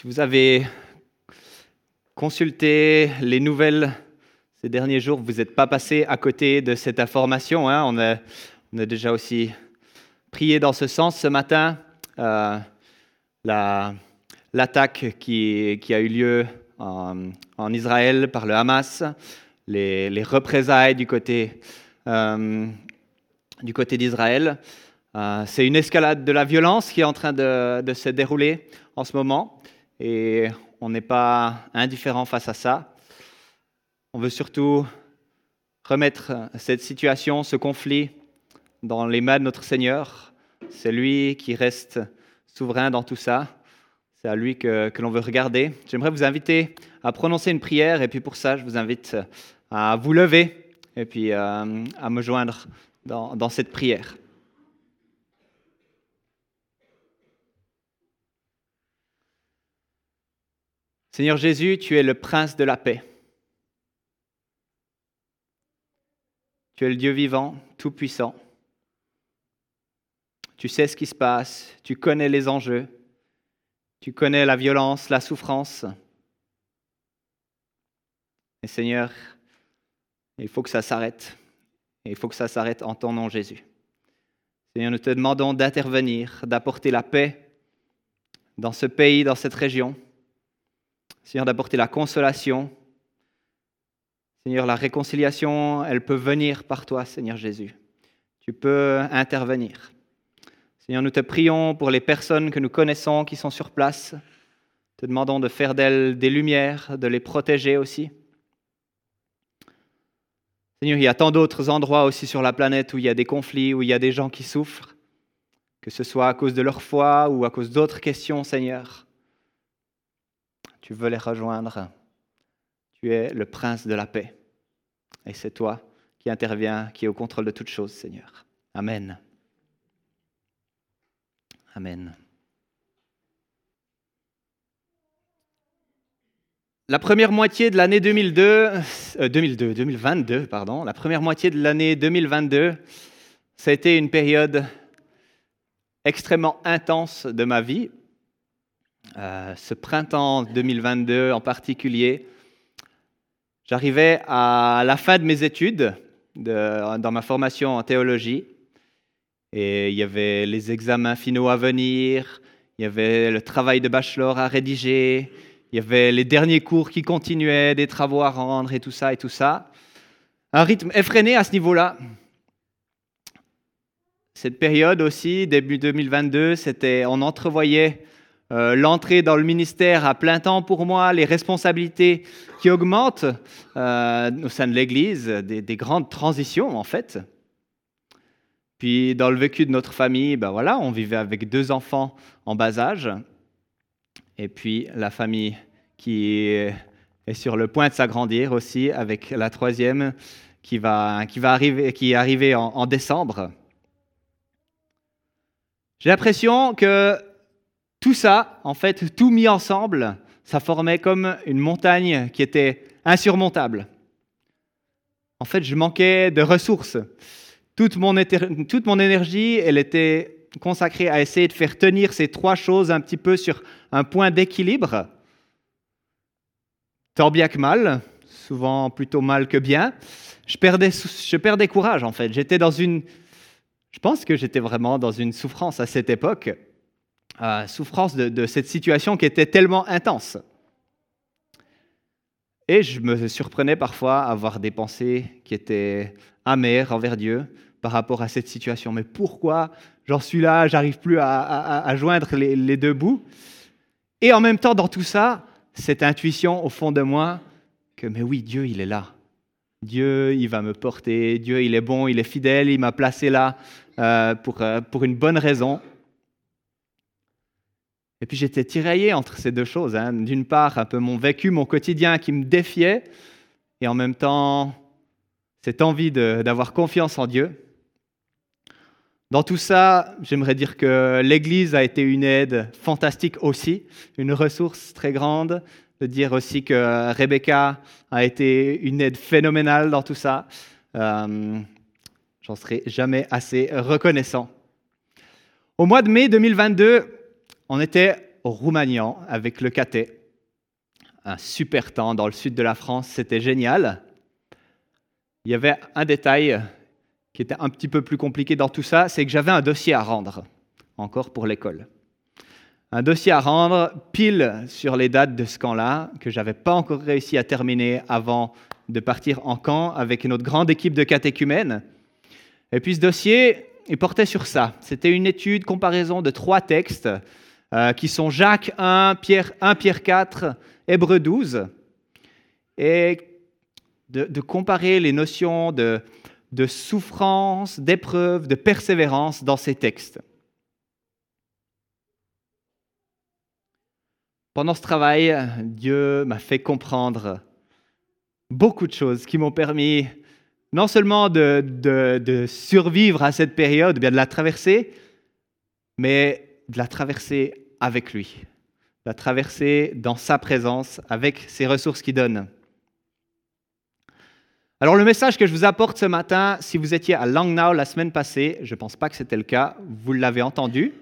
Si vous avez consulté les nouvelles ces derniers jours, vous n'êtes pas passé à côté de cette information. hein. On, a, déjà aussi prié dans ce sens ce matin. Euh, la- L'attaque qui, a eu lieu en, Israël par le Hamas, les, les représailles du côté, euh, d'Israël. Euh, c'est une escalade de la violence qui est en train de se dérouler en ce moment et on n'est pas indifférent face à ça. On veut surtout remettre cette situation, ce conflit, dans les mains de notre Seigneur. C'est lui qui reste souverain dans tout ça. C'est à lui que, l'on veut regarder. J'aimerais vous inviter à prononcer une prière et puis pour ça, je vous invite à vous lever et puis euh, à me joindre dans cette prière. Seigneur Jésus, tu es le prince de la paix. Tu es le Dieu vivant, tout-puissant. Tu sais ce qui se passe, tu connais les enjeux, tu connais la violence, la souffrance. Et Seigneur, il faut que ça s'arrête. Il faut que ça s'arrête en ton nom, Jésus. Seigneur, nous te demandons d'intervenir, d'apporter la paix dans ce pays, dans cette région. Seigneur, d'apporter la consolation. Seigneur, la réconciliation, elle peut venir par toi, Seigneur Jésus. Tu peux intervenir. Seigneur, nous te prions pour les personnes que nous connaissons qui sont sur place. Te demandons de faire d'elles des lumières, de les protéger aussi. Seigneur, il y a tant d'autres endroits aussi sur la planète où il y a des conflits, où il y a des gens qui souffrent, que ce soit à cause de leur foi ou à cause d'autres questions, Seigneur. Tu veux les rejoindre. Tu es le prince de la paix. Et c'est toi qui interviens, qui est au contrôle de toutes choses, Seigneur. Amen. Amen. La première moitié de l'année 2002, euh, 2002, 2022, pardon, la première moitié de l'année 2022, ça a été une période extrêmement intense de ma vie. Euh, ce printemps 2022 en particulier, j'arrivais à la fin de mes études de- dans ma formation en théologie. Et il y avait les examens finaux à venir, il y avait le travail de bachelor à rédiger, il y avait les derniers cours qui continuaient, des travaux à rendre et tout ça et tout ça. Un rythme effréné à ce niveau-là. Cette période aussi, début 2022, c'était, on entrevoyait euh, l'entrée dans le ministère à plein temps pour moi, les responsabilités qui augmentent euh, au sein de l'Église, des, des grandes transitions en fait. Puis dans le vécu de notre famille, ben voilà, on vivait avec deux enfants en bas âge, et puis la famille qui est sur le point de s'agrandir aussi, avec la troisième qui va, qui va arriver, qui est arrivée en décembre. J'ai l'impression que tout ça, en fait, tout mis ensemble, ça formait comme une montagne qui était insurmontable. En fait, je manquais de ressources. Toute mon, énergie, elle était consacrée à essayer de faire tenir ces trois choses un petit peu sur un point d'équilibre. Tant bien que mal, souvent plutôt mal que bien. Perdais, je perdais courage, en fait. J'étais dans une... Je pense que j'étais vraiment dans une souffrance à cette époque. Euh, souffrance de, cette situation qui était tellement intense. Et je me surprenais parfois à avoir des pensées qui étaient amères envers Dieu par rapport à cette situation. Mais pourquoi j'en suis là, j'arrive plus à, joindre les, les deux bouts? Et en même temps, dans tout ça, cette intuition au fond de moi que, mais oui, Dieu, il est là. Dieu, il va me porter. Dieu, il est bon, il est fidèle, il m'a placé là euh, pour, euh, pour une bonne raison. Et puis j'étais tiraillé entre ces deux choses. hein. D'une part, un peu mon vécu, mon quotidien qui me défiait, et en même temps, cette envie d'avoir confiance en Dieu. Dans tout ça, j'aimerais dire que l'Église a été une aide fantastique aussi, une ressource très grande. De dire aussi que Rebecca a été une aide phénoménale dans tout ça. Euh, J'en serai jamais assez reconnaissant. Au mois de mai 2022, on était au avec le caté. Un super temps dans le sud de la France, c'était génial. Il y avait un détail qui était un petit peu plus compliqué dans tout ça, c'est que j'avais un dossier à rendre, encore pour l'école. Un dossier à rendre pile sur les dates de ce camp-là, que j'avais pas encore réussi à terminer avant de partir en camp avec notre grande équipe de catéchumènes. Et puis ce dossier, il portait sur ça. C'était une étude, comparaison de trois textes euh, qui sont Jacques 1, Pierre 1, Pierre 4, Hébreu 12, et de, de comparer les notions de, de souffrance, d'épreuve, de persévérance dans ces textes. Pendant ce travail, Dieu m'a fait comprendre beaucoup de choses qui m'ont permis non seulement de, survivre à cette période, bien de la traverser, mais de la traverser avec lui, la traverser dans sa présence, avec ses ressources qu'il donne. Alors le message que je vous apporte ce matin, si vous étiez à Langnau la semaine passée, je ne pense pas que c'était le cas, vous l'avez entendu.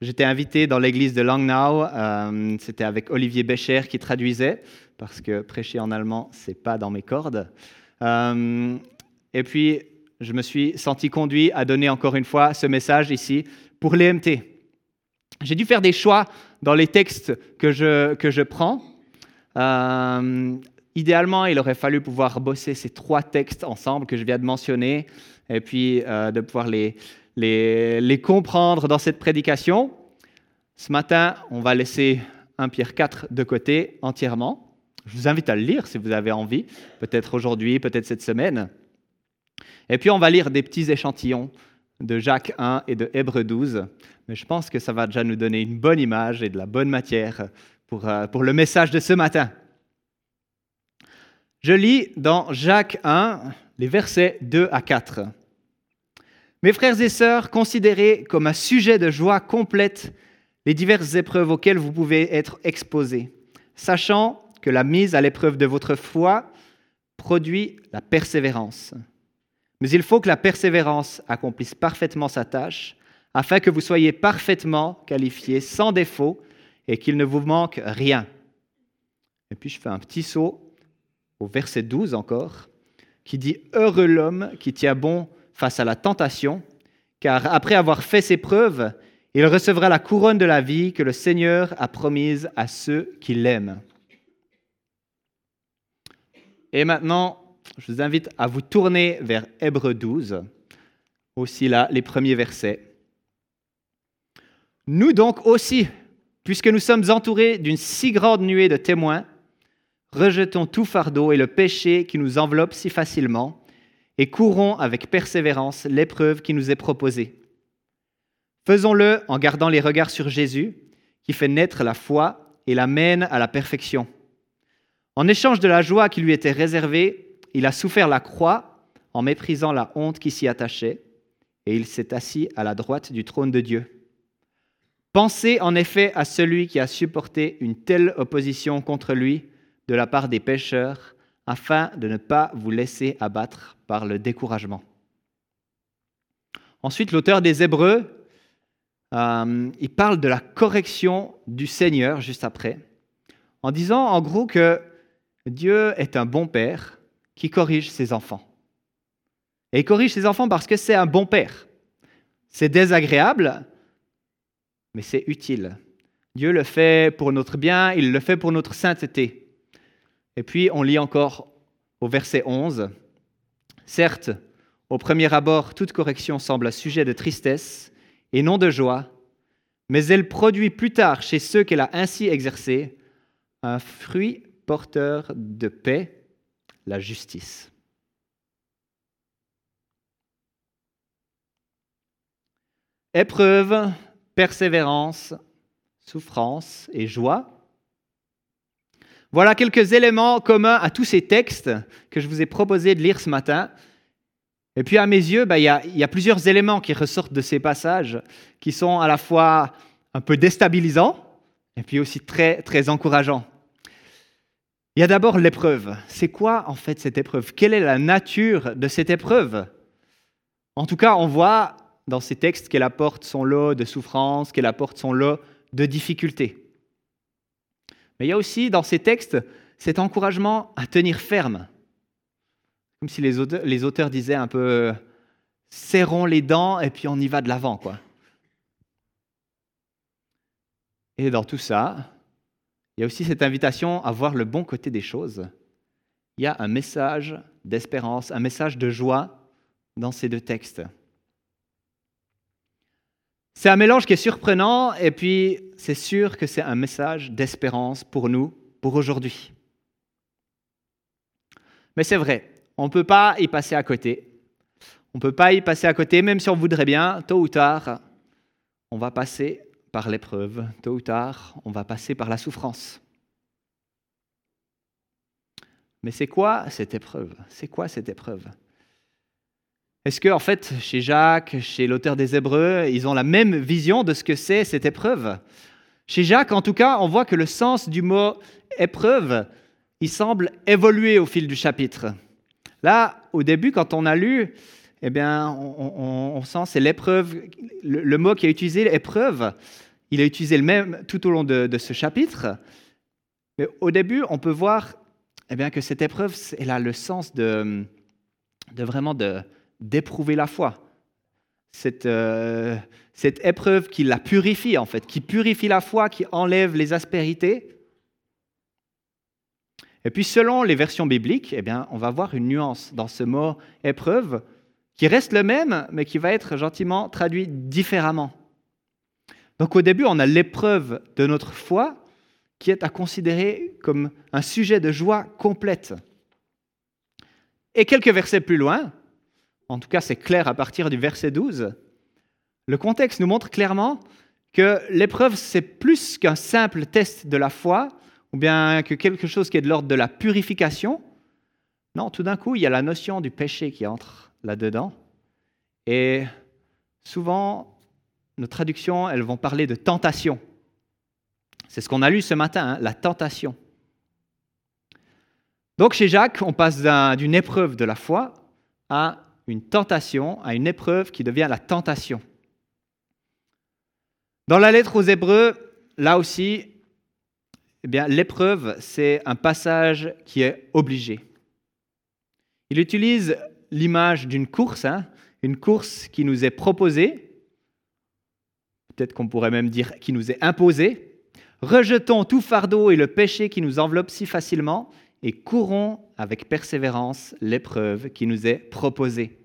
J'étais invité dans l'église de Langnau, euh, c'était avec Olivier Becher qui traduisait, parce que prêcher en allemand, c'est pas dans mes cordes. Euh, et puis, je me suis senti conduit à donner encore une fois ce message ici pour l'EMT. J'ai dû faire des choix dans les textes que je, que je prends. Euh, idéalement, il aurait fallu pouvoir bosser ces trois textes ensemble que je viens de mentionner, et puis de pouvoir les, les, comprendre dans cette prédication. Ce matin, on va laisser 1 Pierre 4 de côté entièrement. Je vous invite à le lire si vous avez envie, peut-être aujourd'hui, peut-être cette semaine. Et puis on va lire des petits échantillons de Jacques 1 et de Hébreu 12. Mais je pense que ça va déjà nous donner une bonne image et de la bonne matière pour, euh, pour le message de ce matin. Je lis dans Jacques 1 les versets 2 à 4. Mes frères et sœurs, considérez comme un sujet de joie complète les diverses épreuves auxquelles vous pouvez être exposés, sachant que la mise à l'épreuve de votre foi produit la persévérance. Mais il faut que la persévérance accomplisse parfaitement sa tâche, afin que vous soyez parfaitement qualifiés, sans défaut, et qu'il ne vous manque rien. Et puis je fais un petit saut au verset 12 encore, qui dit Heureux l'homme qui tient bon face à la tentation, car après avoir fait ses preuves, il recevra la couronne de la vie que le Seigneur a promise à ceux qui l'aiment. Et maintenant, je vous invite à vous tourner vers Hébreu 12, aussi là, les premiers versets. Nous donc aussi, puisque nous sommes entourés d'une si grande nuée de témoins, rejetons tout fardeau et le péché qui nous enveloppe si facilement et courons avec persévérance l'épreuve qui nous est proposée. Faisons-le en gardant les regards sur Jésus, qui fait naître la foi et la mène à la perfection. En échange de la joie qui lui était réservée, il a souffert la croix en méprisant la honte qui s'y attachait, et il s'est assis à la droite du trône de Dieu. Pensez en effet à celui qui a supporté une telle opposition contre lui de la part des pécheurs, afin de ne pas vous laisser abattre par le découragement. Ensuite, l'auteur des Hébreux, euh, il parle de la correction du Seigneur juste après, en disant en gros que Dieu est un bon père qui corrige ses enfants. Et il corrige ses enfants parce que c'est un bon père. C'est désagréable, mais c'est utile. Dieu le fait pour notre bien, il le fait pour notre sainteté. Et puis on lit encore au verset 11, Certes, au premier abord, toute correction semble un sujet de tristesse et non de joie, mais elle produit plus tard chez ceux qu'elle a ainsi exercés un fruit porteur de paix, la justice. Épreuve, persévérance, souffrance et joie voilà quelques éléments communs à tous ces textes que je vous ai proposé de lire ce matin. Et puis à mes yeux, bah, il y, a, plusieurs éléments qui ressortent de ces passages qui sont à la fois un peu déstabilisants et puis aussi très, très encourageants. Il y a d'abord l'épreuve. C'est quoi en fait cette épreuve? Quelle est la nature de cette épreuve? En tout cas, on voit dans ces textes qu'elle apporte son lot de souffrance, qu'elle apporte son lot de difficultés. Mais il y a aussi dans ces textes cet encouragement à tenir ferme. Comme si les auteurs, les auteurs disaient un peu serrons les dents et puis on y va de l'avant, quoi. Et dans tout ça, il y a aussi cette invitation à voir le bon côté des choses. Il y a un message d'espérance, un message de joie dans ces deux textes. C'est un mélange qui est surprenant et puis c'est sûr que c'est un message d'espérance pour nous, pour aujourd'hui. Mais c'est vrai, on ne peut pas y passer à côté. On ne peut pas y passer à côté, même si on voudrait bien, tôt ou tard, on va passer par l'épreuve, tôt ou tard, on va passer par la souffrance. Mais c'est quoi cette épreuve? C'est quoi cette épreuve? Est-ce que, en fait, chez Jacques, chez l'auteur des Hébreux, ils ont la même vision de ce que c'est cette épreuve? Chez Jacques, en tout cas, on voit que le sens du mot épreuve, il semble évoluer au fil du chapitre. Là, au début, quand on a lu, eh bien, on, sent c'est l'épreuve, le, mot qui a utilisé, épreuve, il a utilisé le même tout au long de, de ce chapitre. Mais au début, on peut voir eh bien, que cette épreuve, elle a le sens de, de vraiment d'éprouver la foi. Cette, euh, cette épreuve qui la purifie, en fait, qui purifie la foi, qui enlève les aspérités. Et puis, selon les versions bibliques, eh bien, on va voir une nuance dans ce mot épreuve qui reste le même, mais qui va être gentiment traduit différemment. Donc, au début, on a l'épreuve de notre foi, qui est à considérer comme un sujet de joie complète. Et quelques versets plus loin, en tout cas c'est clair à partir du verset 12, le contexte nous montre clairement que l'épreuve, c'est plus qu'un simple test de la foi, ou bien que quelque chose qui est de l'ordre de la purification. Non, tout d'un coup, il y a la notion du péché qui entre là-dedans. Et souvent, nos traductions, elles vont parler de tentation. C'est ce qu'on a lu ce matin, hein, la tentation. Donc chez Jacques, on passe d'une épreuve de la foi à une tentation, à une épreuve qui devient la tentation. Dans la lettre aux Hébreux, là aussi, eh bien, l'épreuve, c'est un passage qui est obligé. Il utilise l'image d'une course, hein, une course qui nous est proposée, peut-être qu'on pourrait même dire qui nous est imposée, Rejetons tout fardeau et le péché qui nous enveloppe si facilement et courons avec persévérance l'épreuve qui nous est proposée.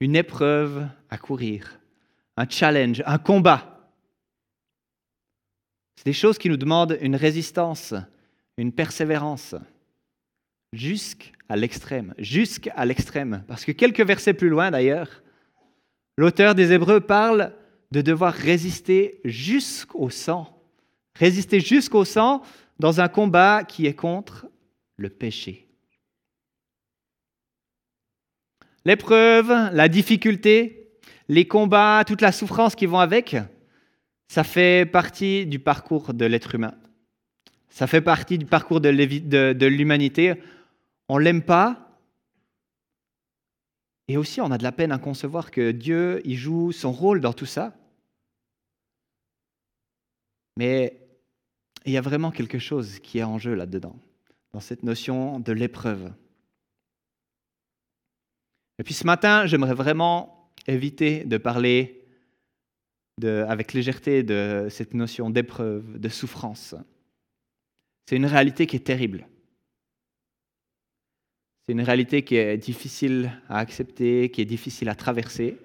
Une épreuve à courir, un challenge, un combat. C'est des choses qui nous demandent une résistance, une persévérance, jusqu'à l'extrême, jusqu'à l'extrême. Parce que quelques versets plus loin d'ailleurs, l'auteur des Hébreux parle de devoir résister jusqu'au sang. Résister jusqu'au sang dans un combat qui est contre le péché. L'épreuve, la difficulté, les combats, toute la souffrance qui vont avec, ça fait partie du parcours de l'être humain. Ça fait partie du parcours de l'humanité. On ne l'aime pas, et aussi, on a de la peine à concevoir que Dieu il joue son rôle dans tout ça. Mais il y a vraiment quelque chose qui est en jeu là-dedans, dans cette notion de l'épreuve. Et puis ce matin, j'aimerais vraiment éviter de parler avec légèreté de cette notion d'épreuve, de souffrance. C'est une réalité qui est terrible. C'est une réalité qui est difficile à accepter, qui est difficile à traverser.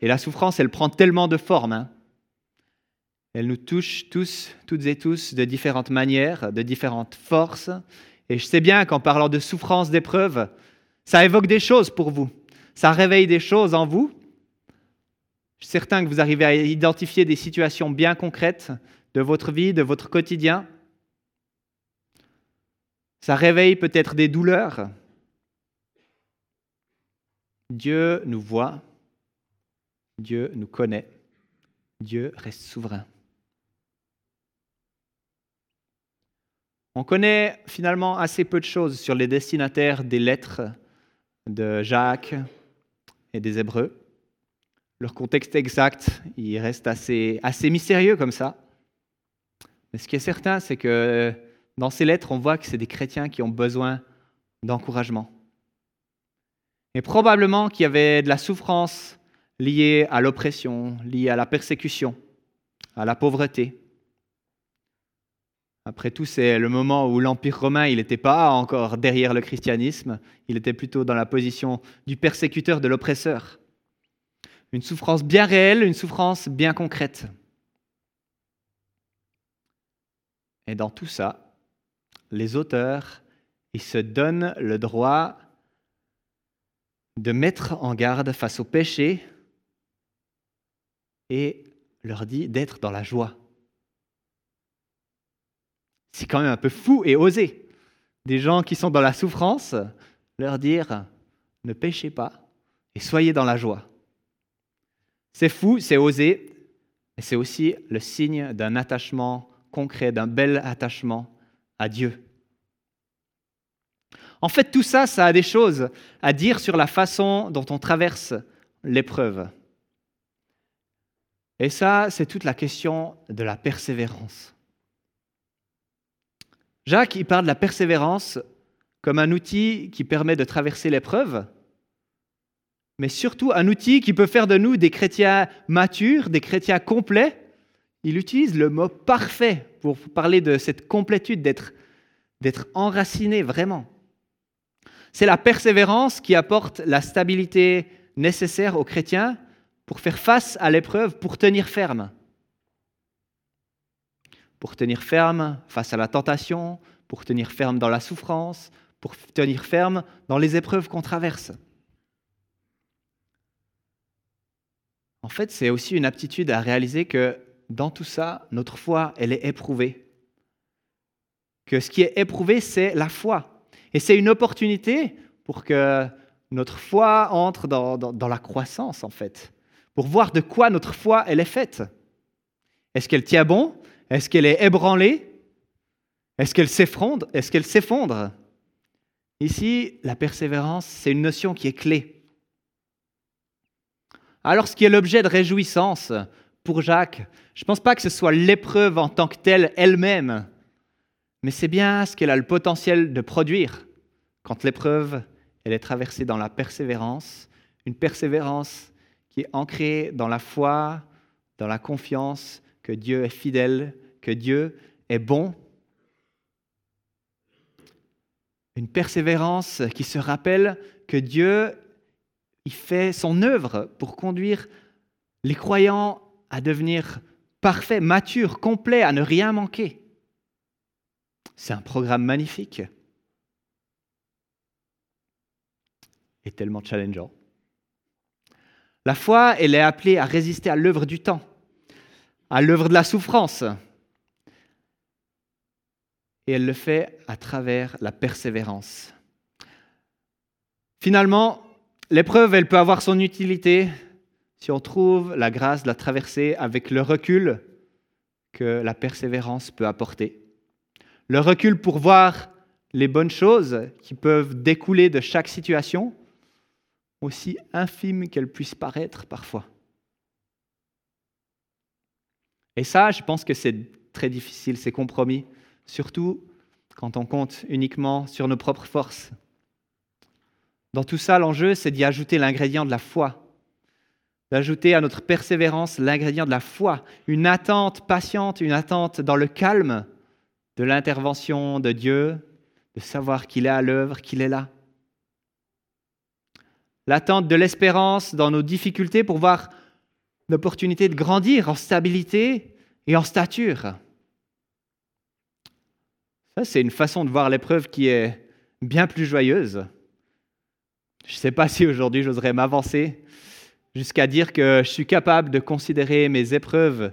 Et la souffrance, elle prend tellement de formes. Hein. Elle nous touche tous, toutes et tous, de différentes manières, de différentes forces. Et je sais bien qu'en parlant de souffrance, d'épreuve, ça évoque des choses pour vous. Ça réveille des choses en vous. Je suis certain que vous arrivez à identifier des situations bien concrètes de votre vie, de votre quotidien. Ça réveille peut-être des douleurs. Dieu nous voit, Dieu nous connaît, Dieu reste souverain. On connaît finalement assez peu de choses sur les destinataires des lettres de Jacques et des Hébreux. leur contexte exact, il reste assez, mystérieux comme ça. Mais ce qui est certain, c'est que dans ces lettres, on voit que c'est des chrétiens qui ont besoin d'encouragement. Et probablement qu'il y avait de la souffrance liée à l'oppression, liée à la persécution, à la pauvreté. Après tout, c'est le moment où l'Empire romain, il n'était pas encore derrière le christianisme, il était plutôt dans la position du persécuteur, de l'oppresseur. Une souffrance bien réelle, une souffrance bien concrète. Et dans tout ça, les auteurs, ils se donnent le droit de mettre en garde face au péché et leur dit d'être dans la joie. C'est quand même un peu fou et osé. Des gens qui sont dans la souffrance, leur dire ne péchez pas et soyez dans la joie. C'est fou, c'est osé, mais c'est aussi le signe d'un attachement concret, d'un bel attachement à Dieu. En fait, tout ça, ça a des choses à dire sur la façon dont on traverse l'épreuve. Et ça, c'est toute la question de la persévérance. Jacques, il parle de la persévérance comme un outil qui permet de traverser l'épreuve, mais surtout un outil qui peut faire de nous des chrétiens matures, des chrétiens complets. Il utilise le mot parfait pour parler de cette complétude, d'être, d'être enraciné vraiment. C'est la persévérance qui apporte la stabilité nécessaire aux chrétiens pour faire face à l'épreuve, pour tenir ferme. Pour tenir ferme face à la tentation, pour tenir ferme dans la souffrance, pour tenir ferme dans les épreuves qu'on traverse. En fait, c'est aussi une aptitude à réaliser que dans tout ça, notre foi, elle est éprouvée. Que ce qui est éprouvé, c'est la foi. Et c'est une opportunité pour que notre foi entre dans, la croissance, en fait pour voir de quoi notre foi elle est faite. Est-ce qu'elle tient bon Est-ce qu'elle est ébranlée? Est-ce qu'elle s'effondre Est-ce qu'elle s'effondre? Ici, la persévérance, c'est une notion qui est clé. Alors, ce qui est l'objet de réjouissance pour Jacques, je ne pense pas que ce soit l'épreuve en tant que telle elle-même, mais c'est bien ce qu'elle a le potentiel de produire quand l'épreuve, elle est traversée dans la persévérance, une persévérance qui est ancré dans la foi, dans la confiance que Dieu est fidèle, que Dieu est bon. Une persévérance qui se rappelle que Dieu il fait son œuvre pour conduire les croyants à devenir parfaits, matures, complets, à ne rien manquer. C'est un programme magnifique et tellement challengeant. La foi, elle est appelée à résister à l'œuvre du temps, à l'œuvre de la souffrance. Et elle le fait à travers la persévérance. Finalement, l'épreuve, elle peut avoir son utilité si on trouve la grâce de la traverser avec le recul que la persévérance peut apporter. Le recul pour voir les bonnes choses qui peuvent découler de chaque situation aussi infime qu'elle puisse paraître parfois. Et ça, je pense que c'est très difficile, c'est compromis, surtout quand on compte uniquement sur nos propres forces. Dans tout ça, l'enjeu, c'est d'y ajouter l'ingrédient de la foi, d'ajouter à notre persévérance l'ingrédient de la foi, une attente patiente, une attente dans le calme de l'intervention de Dieu, de savoir qu'il est à l'œuvre, qu'il est là. L'attente de l'espérance dans nos difficultés pour voir l'opportunité de grandir en stabilité et en stature. Ça, c'est une façon de voir l'épreuve qui est bien plus joyeuse. Je ne sais pas si aujourd'hui j'oserais m'avancer jusqu'à dire que je suis capable de considérer mes épreuves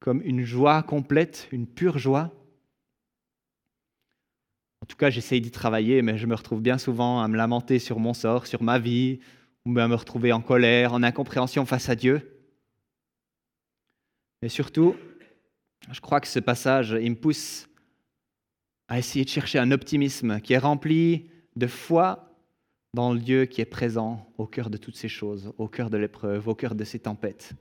comme une joie complète, une pure joie. En tout cas, j'essaye d'y travailler, mais je me retrouve bien souvent à me lamenter sur mon sort, sur ma vie, ou à me retrouver en colère, en incompréhension face à Dieu. Mais surtout, je crois que ce passage, me pousse à essayer de chercher un optimisme qui est rempli de foi dans le Dieu qui est présent au cœur de toutes ces choses, au cœur de l'épreuve, au cœur de ces tempêtes.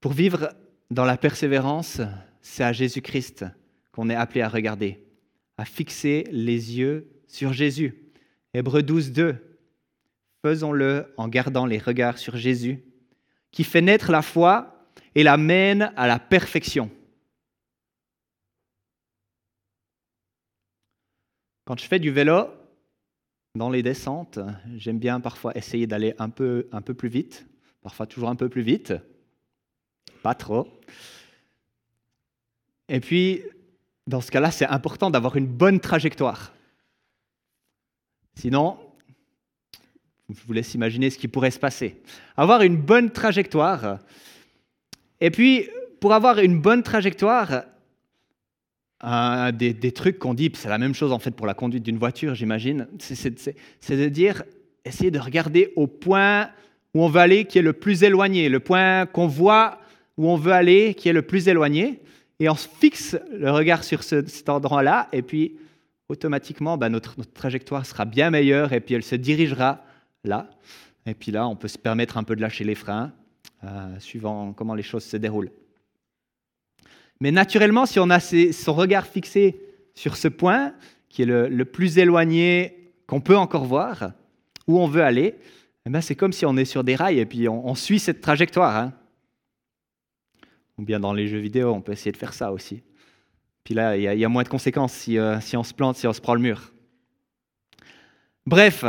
Pour vivre dans la persévérance, c'est à Jésus-Christ qu'on est appelé à regarder, à fixer les yeux sur Jésus. Hébreu 12, 2. Faisons-le en gardant les regards sur Jésus, qui fait naître la foi et la mène à la perfection. Quand je fais du vélo, dans les descentes, j'aime bien parfois essayer d'aller un peu, un peu plus vite, parfois toujours un peu plus vite, pas trop. Et puis, dans ce cas-là, c'est important d'avoir une bonne trajectoire. Sinon, je vous laisse imaginer ce qui pourrait se passer. Avoir une bonne trajectoire. Et puis, pour avoir une bonne trajectoire, des, trucs qu'on dit, c'est la même chose en fait pour la conduite d'une voiture, j'imagine, c'est de dire, essayer de regarder au point où on veut aller qui est le plus éloigné, le point qu'on voit où on veut aller qui est le plus éloigné, et on fixe le regard sur cet endroit-là, et puis automatiquement, bah, notre, trajectoire sera bien meilleure, et puis elle se dirigera là. Et puis là, on peut se permettre un peu de lâcher les freins, euh, suivant comment les choses se déroulent. Mais naturellement, si on a son regard fixé sur ce point, qui est le, plus éloigné qu'on peut encore voir, où on veut aller, eh ben c'est comme si on est sur des rails et puis on, suit cette trajectoire. Hein. Ou bien dans les jeux vidéo, on peut essayer de faire ça aussi. Puis là, il y, a moins de conséquences euh, si, on se plante, si on se prend le mur. Bref,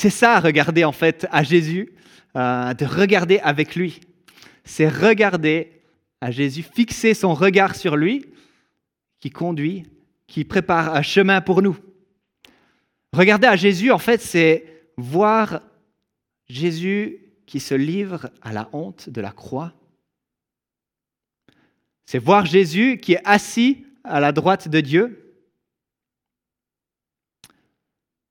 c'est ça, regarder en fait à Jésus, euh, de regarder avec lui. C'est regarder à Jésus, fixer son regard sur lui, qui conduit, qui prépare un chemin pour nous. Regarder à Jésus, en fait, c'est voir Jésus qui se livre à la honte de la croix. C'est voir Jésus qui est assis à la droite de Dieu.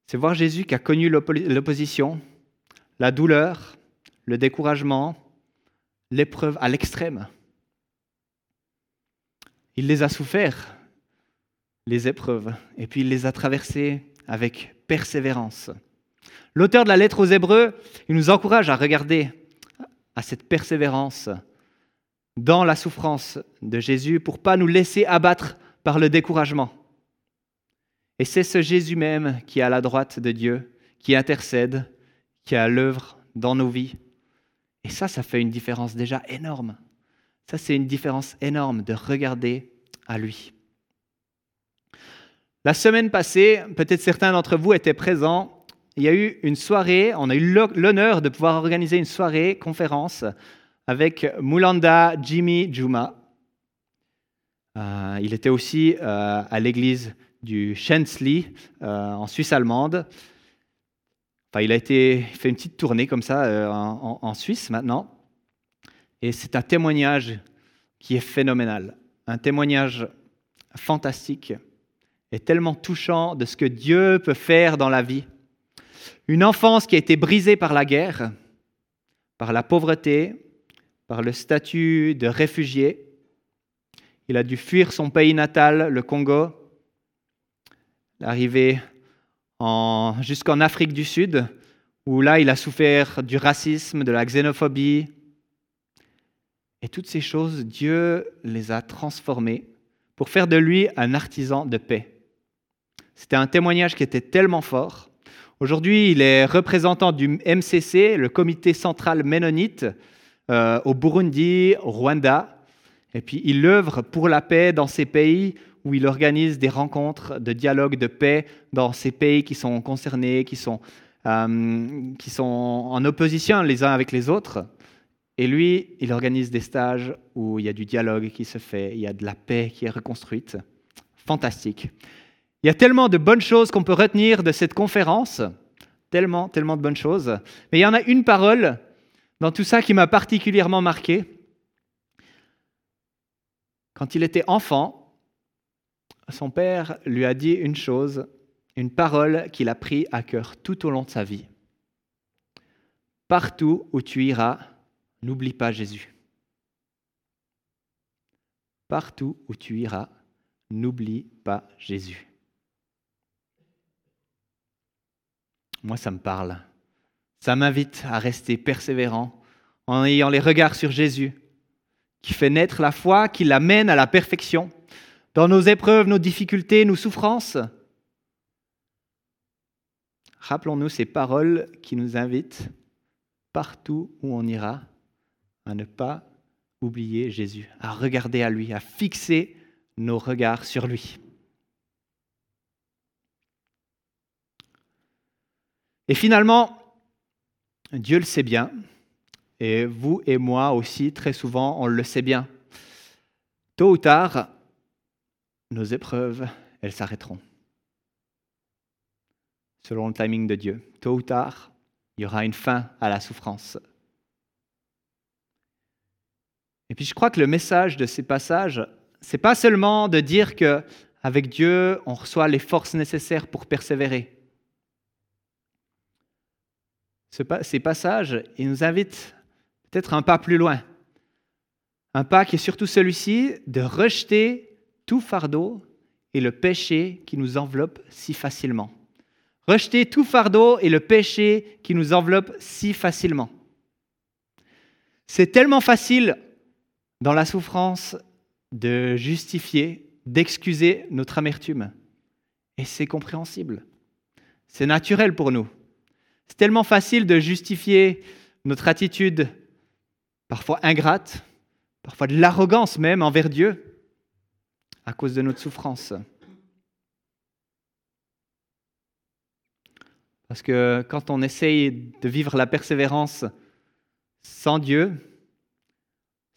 C'est voir Jésus qui a connu l'opposition, la douleur, le découragement, l'épreuve à l'extrême. Il les a soufferts, les épreuves, et puis il les a traversées avec persévérance. L'auteur de la lettre aux Hébreux, nous encourage à regarder à cette persévérance dans la souffrance de Jésus pour pas nous laisser abattre par le découragement. Et c'est ce Jésus même qui est à la droite de Dieu, qui intercède, qui est à l'œuvre dans nos vies. Et ça, ça fait une différence déjà énorme. Ça, c'est une différence énorme de regarder à lui. La semaine passée, peut-être certains d'entre vous étaient présents, il y a eu une soirée, on a eu l'honneur de pouvoir organiser une soirée, conférence, avec Moulanda Jimmy Juma. Euh, il était aussi euh, à l'église du Schensley euh, en Suisse allemande. Enfin, il a fait une petite tournée comme ça en Suisse maintenant. Et c'est un témoignage qui est phénoménal, un témoignage fantastique et tellement touchant de ce que Dieu peut faire dans la vie. Une enfance qui a été brisée par la guerre, par la pauvreté, par le statut de réfugié. Il a dû fuir son pays natal, le Congo, arriver jusqu'en Afrique du Sud, où là il a souffert du racisme, de la xénophobie, et toutes ces choses, Dieu les a transformées pour faire de lui un artisan de paix. C'était un témoignage qui était tellement fort. Aujourd'hui, il est représentant du MCC, le comité central ménonite, euh, au Burundi, au Rwanda. Et puis, il œuvre pour la paix dans ces pays où il organise des rencontres de dialogue de paix dans ces pays qui sont concernés, qui sont, euh, qui sont en opposition les uns avec les autres. Et lui, il organise des stages où il y a du dialogue qui se fait, il y a de la paix qui est reconstruite. Fantastique. Il y a tellement de bonnes choses qu'on peut retenir de cette conférence, tellement, tellement de bonnes choses. Mais il y en a une parole dans tout ça qui m'a particulièrement marqué. Quand il était enfant, son père lui a dit une chose, une parole qu'il a pris à cœur tout au long de sa vie. Partout où tu iras, n'oublie pas Jésus. Partout où tu iras, n'oublie pas Jésus. Moi, ça me parle. Ça m'invite à rester persévérant en ayant les regards sur Jésus, qui fait naître la foi, qui l'amène à la perfection, dans nos épreuves, nos difficultés, nos souffrances, rappelons-nous ces paroles qui nous invitent partout où on ira à ne pas oublier Jésus, à regarder à lui, à fixer nos regards sur lui. Et finalement, Dieu le sait bien, et vous et moi aussi, très souvent, on le sait bien. Tôt ou tard, nos épreuves, elles s'arrêteront. Selon le timing de Dieu. Tôt ou tard, il y aura une fin à la souffrance. Et puis je crois que le message de ces passages, c'est pas seulement de dire que avec Dieu, on reçoit les forces nécessaires pour persévérer. Ces passages, ils nous invitent peut-être un pas plus loin. Un pas qui est surtout celui-ci de rejeter tout fardeau et le péché qui nous enveloppe si facilement. Rejeter tout fardeau et le péché qui nous enveloppe si facilement. C'est tellement facile dans la souffrance de justifier, d'excuser notre amertume. Et c'est compréhensible. C'est naturel pour nous. C'est tellement facile de justifier notre attitude, parfois ingrate, parfois de l'arrogance même envers Dieu, à cause de notre souffrance. Parce que quand on essaye de vivre la persévérance sans Dieu,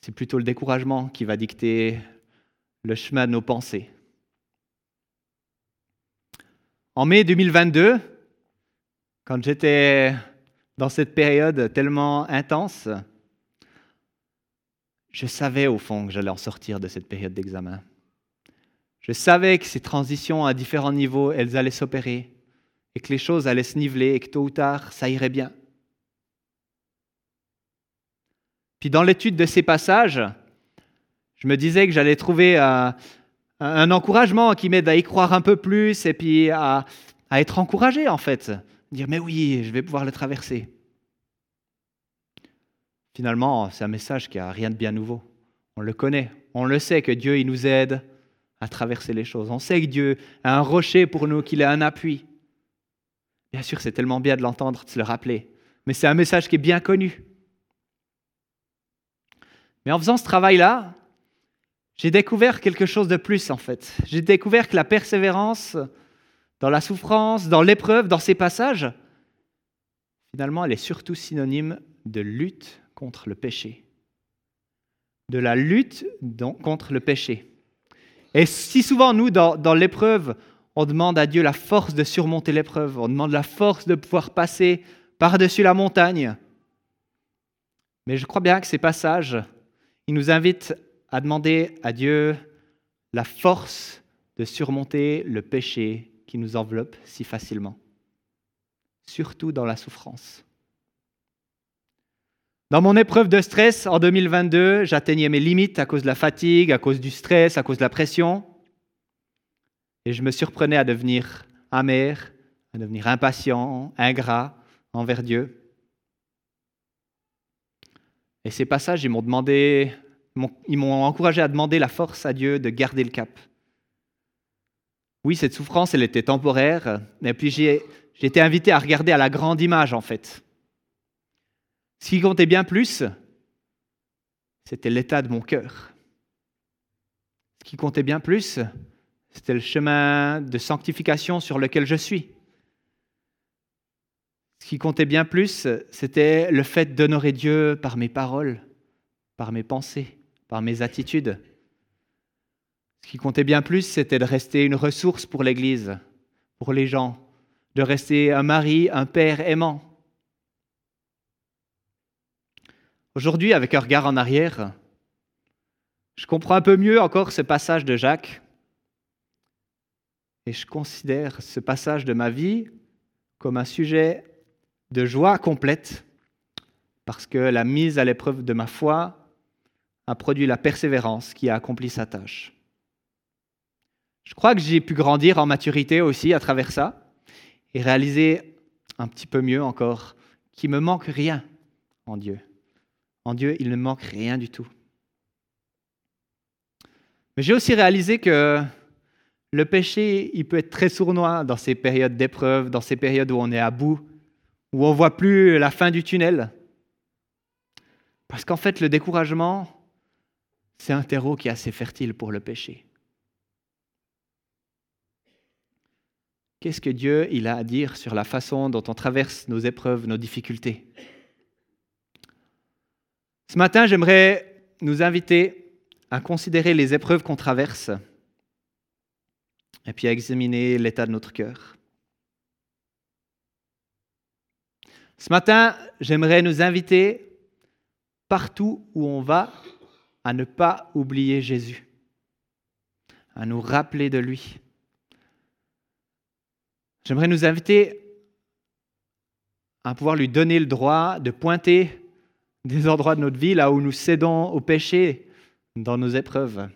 c'est plutôt le découragement qui va dicter le chemin de nos pensées. En mai 2022, quand j'étais dans cette période tellement intense, je savais au fond que j'allais en sortir de cette période d'examen. Je savais que ces transitions à différents niveaux, elles allaient s'opérer et que les choses allaient se niveler et que tôt ou tard, ça irait bien. Puis dans l'étude de ces passages, je me disais que j'allais trouver un, encouragement qui m'aide à y croire un peu plus et puis à, à être encouragé en fait dire mais oui, je vais pouvoir le traverser. Finalement, c'est un message qui a rien de bien nouveau. On le connaît, on le sait que Dieu il nous aide à traverser les choses. On sait que Dieu a un rocher pour nous, qu'il a un appui. Bien sûr, c'est tellement bien de l'entendre, de se le rappeler, mais c'est un message qui est bien connu. Mais en faisant ce travail-là, j'ai découvert quelque chose de plus en fait. J'ai découvert que la persévérance, dans la souffrance, dans l'épreuve, dans ces passages, finalement, elle est surtout synonyme de lutte contre le péché. De la lutte contre le péché. Et si souvent, nous, dans, l'épreuve, on demande à Dieu la force de surmonter l'épreuve, on demande la force de pouvoir passer par-dessus la montagne. Mais je crois bien que ces passages, ils nous invitent à demander à Dieu la force de surmonter le péché qui nous enveloppe si facilement, surtout dans la souffrance. Dans mon épreuve de stress en 2022, j'atteignais mes limites à cause de la fatigue, à cause du stress, à cause de la pression. Et je me surprenais à devenir amer, à devenir impatient, ingrat envers Dieu. Et ces passages, ils m'ont m'ont encouragé à demander la force à Dieu de garder le cap, oui, cette souffrance, elle était temporaire, et puis j'ai été invité à regarder à la grande image, en fait. Ce qui comptait bien plus, c'était l'état de mon cœur. Ce qui comptait bien plus, c'était le chemin de sanctification sur lequel je suis. Ce qui comptait bien plus, c'était le fait d'honorer Dieu par mes paroles, par mes pensées, par mes attitudes. Ce qui comptait bien plus, c'était de rester une ressource pour l'Église, pour les gens, de rester un mari, un père aimant. Aujourd'hui, avec un regard en arrière, je comprends un peu mieux encore ce passage de Jacques et je considère ce passage de ma vie comme un sujet de joie complète parce que la mise à l'épreuve de ma foi a produit la persévérance qui a accompli sa tâche. Je crois que j'ai pu grandir en maturité aussi à travers ça et réaliser un petit peu mieux encore qu'il me manque rien en Dieu. En Dieu, il ne manque rien du tout. Mais j'ai aussi réalisé que le péché, il peut être très sournois dans ces périodes d'épreuve, dans ces périodes où on est à bout, où on voit plus la fin du tunnel. Parce qu'en fait, le découragement, c'est un terreau qui est assez fertile pour le péché. Qu'est-ce que Dieu il a à dire sur la façon dont on traverse nos épreuves, nos difficultés? Ce matin, j'aimerais nous inviter à considérer les épreuves qu'on traverse et puis à examiner l'état de notre cœur. Ce matin, j'aimerais nous inviter partout où on va à ne pas oublier Jésus, à nous rappeler de lui, J'aimerais nous inviter à pouvoir lui donner le droit de pointer des endroits de notre vie là où nous cédons au péché dans nos épreuves.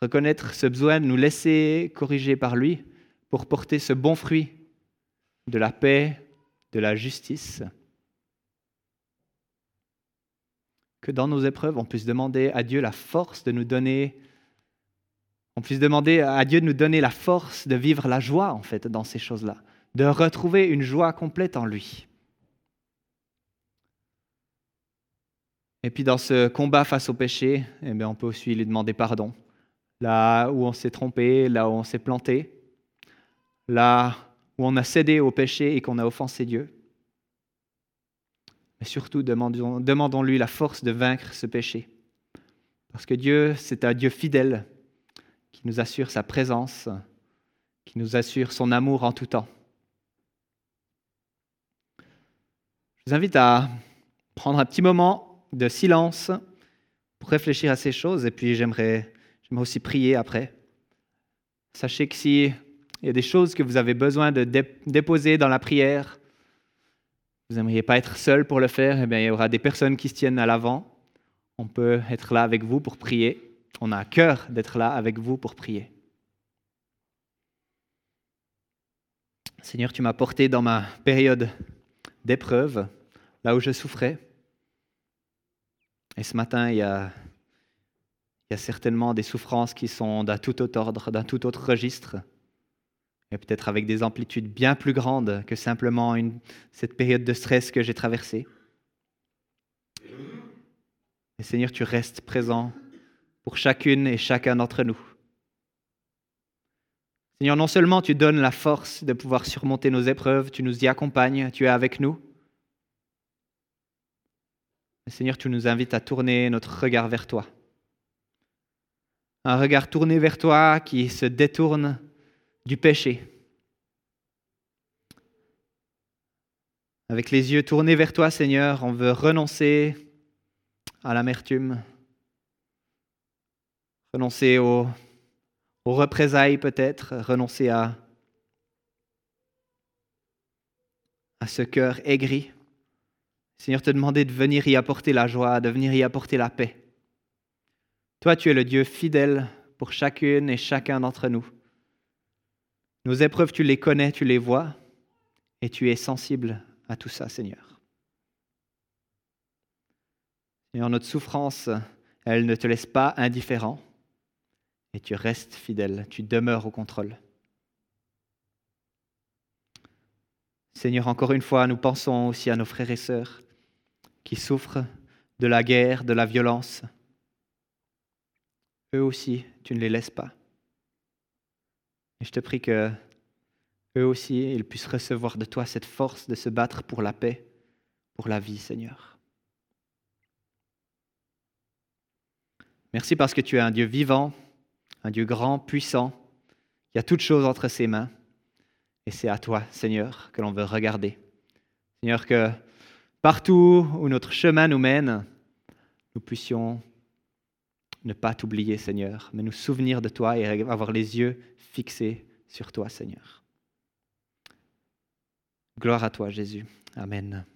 Reconnaître ce besoin de nous laisser corriger par lui pour porter ce bon fruit de la paix, de la justice. Que dans nos épreuves, on puisse demander à Dieu la force de nous donner on puisse demander à Dieu de nous donner la force de vivre la joie, en fait, dans ces choses-là, de retrouver une joie complète en lui. Et puis dans ce combat face au péché, eh on peut aussi lui demander pardon. Là où on s'est trompé, là où on s'est planté, là où on a cédé au péché et qu'on a offensé Dieu. Mais surtout, demandons-lui la force de vaincre ce péché. Parce que Dieu, c'est un Dieu fidèle qui nous assure sa présence, qui nous assure son amour en tout temps. Je vous invite à prendre un petit moment de silence pour réfléchir à ces choses et puis j'aimerais, j'aimerais aussi prier après. Sachez que s'il y a des choses que vous avez besoin de déposer dans la prière, vous n'aimeriez pas être seul pour le faire, eh bien, il y aura des personnes qui se tiennent à l'avant. On peut être là avec vous pour prier on a à cœur d'être là avec vous pour prier. Seigneur, tu m'as porté dans ma période d'épreuve, là où je souffrais. Et ce matin, il y a, certainement des souffrances qui sont d'un tout autre ordre, d'un tout autre registre, et peut-être avec des amplitudes bien plus grandes que simplement cette période de stress que j'ai traversée. Et Seigneur, tu restes présent pour chacune et chacun d'entre nous. Seigneur, non seulement tu donnes la force de pouvoir surmonter nos épreuves, tu nous y accompagnes, tu es avec nous. Seigneur, tu nous invites à tourner notre regard vers toi. Un regard tourné vers toi qui se détourne du péché. Avec les yeux tournés vers toi, Seigneur, on veut renoncer à l'amertume, renoncer aux, représailles peut-être, renoncer à, à ce cœur aigri. Seigneur, te demander de venir y apporter la joie, de venir y apporter la paix. Toi, tu es le Dieu fidèle pour chacune et chacun d'entre nous. Nos épreuves, tu les connais, tu les vois, et tu es sensible à tout ça, Seigneur. Seigneur, notre souffrance, elle ne te laisse pas indifférent et tu restes fidèle, tu demeures au contrôle. Seigneur, encore une fois, nous pensons aussi à nos frères et sœurs qui souffrent de la guerre, de la violence. Eux aussi, tu ne les laisses pas. Et je te prie que eux aussi, ils puissent recevoir de toi cette force de se battre pour la paix, pour la vie, Seigneur. Merci parce que tu es un Dieu vivant, un Dieu grand, puissant. Il y a toutes choses entre ses mains. Et c'est à toi, Seigneur, que l'on veut regarder. Seigneur, que partout où notre chemin nous mène, nous puissions ne pas t'oublier, Seigneur, mais nous souvenir de toi et avoir les yeux fixés sur toi, Seigneur. Gloire à toi, Jésus. Amen.